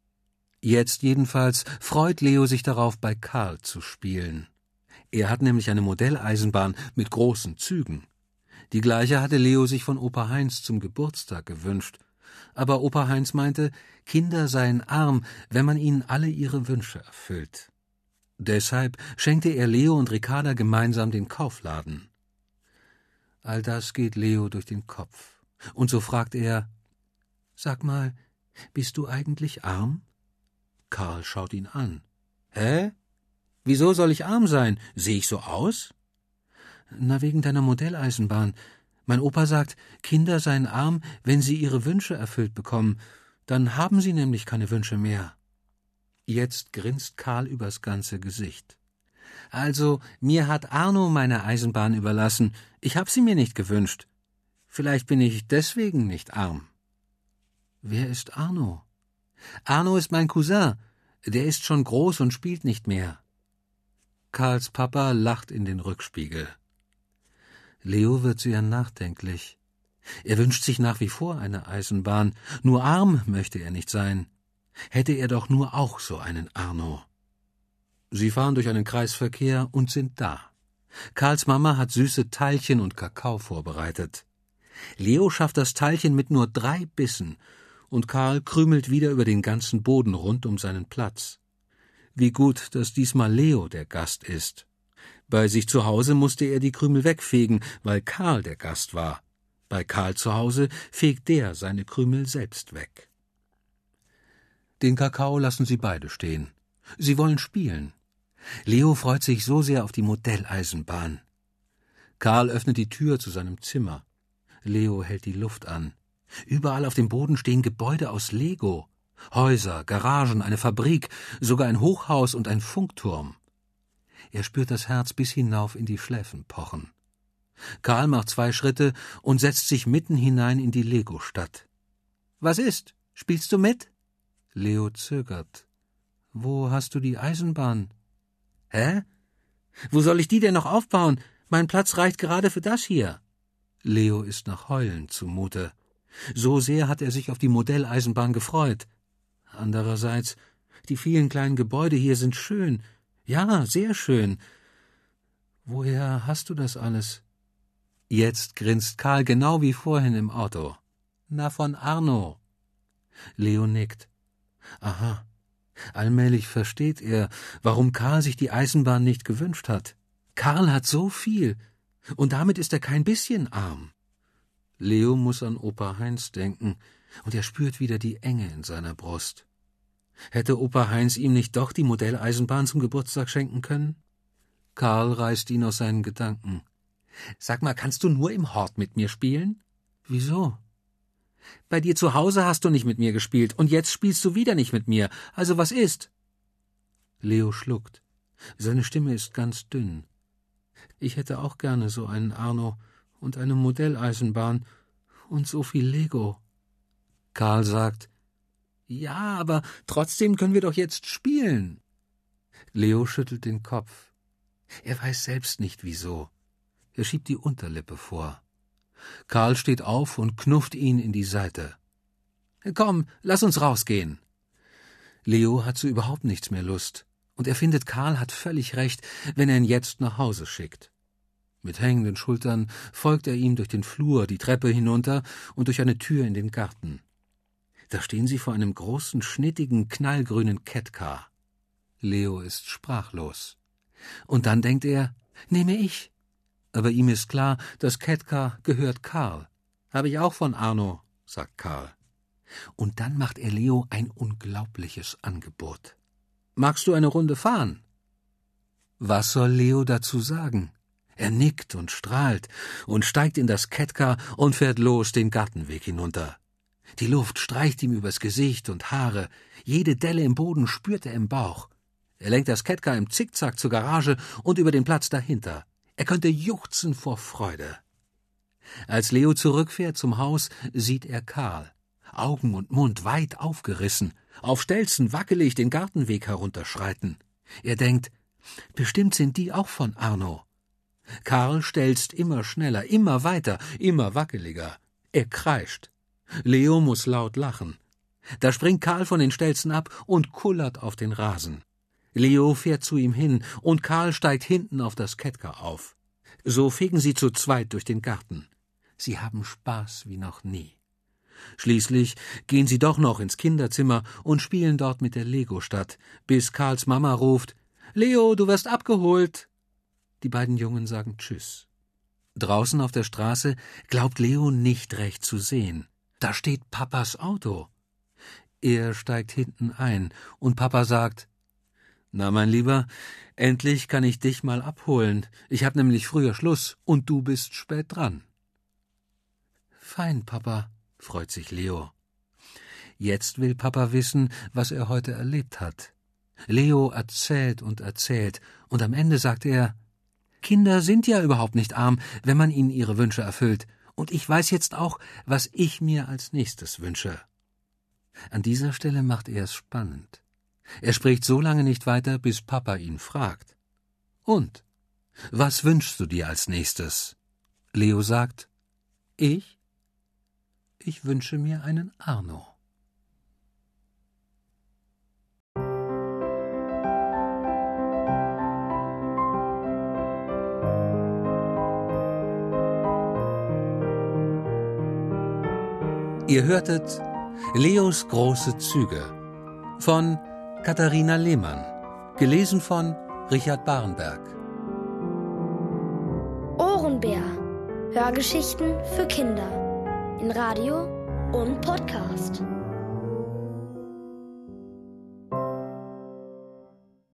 Jetzt jedenfalls freut Leo sich darauf, bei Karl zu spielen. Er hat nämlich eine Modelleisenbahn mit großen Zügen. Die gleiche hatte Leo sich von Opa Heinz zum Geburtstag gewünscht. Aber Opa Heinz meinte, Kinder seien arm, wenn man ihnen alle ihre Wünsche erfüllt. Deshalb schenkte er Leo und Ricarda gemeinsam den Kaufladen. All das geht Leo durch den Kopf. Und so fragt er, Sag mal, bist du eigentlich arm? Karl schaut ihn an. Hä? Wieso soll ich arm sein? Sehe ich so aus? Na, wegen deiner Modelleisenbahn. Mein Opa sagt, Kinder seien arm, wenn sie ihre Wünsche erfüllt bekommen. Dann haben sie nämlich keine Wünsche mehr. Jetzt grinst Karl übers ganze Gesicht. Also, mir hat Arno meine Eisenbahn überlassen. Ich hab sie mir nicht gewünscht. Vielleicht bin ich deswegen nicht arm. Wer ist Arno? Arno ist mein Cousin. Der ist schon groß und spielt nicht mehr. Karls Papa lacht in den Rückspiegel. Leo wird sehr nachdenklich. Er wünscht sich nach wie vor eine Eisenbahn, nur arm möchte er nicht sein hätte er doch nur auch so einen Arno. Sie fahren durch einen Kreisverkehr und sind da. Karls Mama hat süße Teilchen und Kakao vorbereitet. Leo schafft das Teilchen mit nur drei Bissen, und Karl krümelt wieder über den ganzen Boden rund um seinen Platz. Wie gut, dass diesmal Leo der Gast ist. Bei sich zu Hause musste er die Krümel wegfegen, weil Karl der Gast war. Bei Karl zu Hause fegt der seine Krümel selbst weg. Den Kakao lassen sie beide stehen. Sie wollen spielen. Leo freut sich so sehr auf die Modelleisenbahn. Karl öffnet die Tür zu seinem Zimmer. Leo hält die Luft an. Überall auf dem Boden stehen Gebäude aus Lego. Häuser, Garagen, eine Fabrik, sogar ein Hochhaus und ein Funkturm. Er spürt das Herz bis hinauf in die Schläfen pochen. Karl macht zwei Schritte und setzt sich mitten hinein in die Lego-Stadt. Was ist? Spielst du mit? Leo zögert. Wo hast du die Eisenbahn? Hä? Wo soll ich die denn noch aufbauen? Mein Platz reicht gerade für das hier. Leo ist nach Heulen zumute. So sehr hat er sich auf die Modelleisenbahn gefreut. Andererseits, die vielen kleinen Gebäude hier sind schön. Ja, sehr schön. Woher hast du das alles? Jetzt grinst Karl genau wie vorhin im Auto. Na, von Arno. Leo nickt. Aha. Allmählich versteht er, warum Karl sich die Eisenbahn nicht gewünscht hat. Karl hat so viel, und damit ist er kein bisschen arm. Leo muss an Opa Heinz denken, und er spürt wieder die Enge in seiner Brust. Hätte Opa Heinz ihm nicht doch die Modelleisenbahn zum Geburtstag schenken können? Karl reißt ihn aus seinen Gedanken. Sag mal, kannst du nur im Hort mit mir spielen? Wieso? Bei dir zu Hause hast du nicht mit mir gespielt, und jetzt spielst du wieder nicht mit mir. Also was ist? Leo schluckt. Seine Stimme ist ganz dünn. Ich hätte auch gerne so einen Arno und eine Modelleisenbahn und so viel Lego. Karl sagt, ja, aber trotzdem können wir doch jetzt spielen. Leo schüttelt den Kopf. Er weiß selbst nicht wieso. Er schiebt die Unterlippe vor. Karl steht auf und knufft ihn in die Seite. Komm, lass uns rausgehen. Leo hat zu überhaupt nichts mehr Lust, und er findet, Karl hat völlig recht, wenn er ihn jetzt nach Hause schickt. Mit hängenden Schultern folgt er ihm durch den Flur, die Treppe hinunter und durch eine Tür in den Garten. Da stehen sie vor einem großen, schnittigen, knallgrünen Kettcar. Leo ist sprachlos. Und dann denkt er, nehme ich aber ihm ist klar, das Ketka gehört Karl. Habe ich auch von Arno, sagt Karl. Und dann macht er Leo ein unglaubliches Angebot. Magst du eine Runde fahren? Was soll Leo dazu sagen? Er nickt und strahlt und steigt in das Ketka und fährt los den Gartenweg hinunter. Die Luft streicht ihm übers Gesicht und Haare, jede Delle im Boden spürt er im Bauch. Er lenkt das Ketka im Zickzack zur Garage und über den Platz dahinter. Er könnte juchzen vor Freude. Als Leo zurückfährt zum Haus, sieht er Karl, Augen und Mund weit aufgerissen, auf Stelzen wackelig den Gartenweg herunterschreiten. Er denkt, bestimmt sind die auch von Arno. Karl stelzt immer schneller, immer weiter, immer wackeliger. Er kreischt. Leo muss laut lachen. Da springt Karl von den Stelzen ab und kullert auf den Rasen. Leo fährt zu ihm hin und Karl steigt hinten auf das Kettker auf. So fegen sie zu zweit durch den Garten. Sie haben Spaß wie noch nie. Schließlich gehen sie doch noch ins Kinderzimmer und spielen dort mit der Legostadt, bis Karls Mama ruft Leo, du wirst abgeholt. Die beiden Jungen sagen Tschüss. Draußen auf der Straße glaubt Leo nicht recht zu sehen. Da steht Papas Auto. Er steigt hinten ein, und Papa sagt Na, mein Lieber, endlich kann ich dich mal abholen. Ich hab nämlich früher Schluss, und du bist spät dran. Fein, Papa, freut sich Leo. Jetzt will Papa wissen, was er heute erlebt hat. Leo erzählt und erzählt, und am Ende sagt er Kinder sind ja überhaupt nicht arm, wenn man ihnen ihre Wünsche erfüllt, und ich weiß jetzt auch, was ich mir als nächstes wünsche. An dieser Stelle macht er es spannend. Er spricht so lange nicht weiter, bis Papa ihn fragt. Und? Was wünschst du dir als nächstes? Leo sagt, ich? Ich wünsche mir einen Arno. Ihr hörtet Leos große Züge von Katharina Lehmann, gelesen von Richard Barenberg. Ohrenbär. Hörgeschichten für Kinder in Radio und Podcast.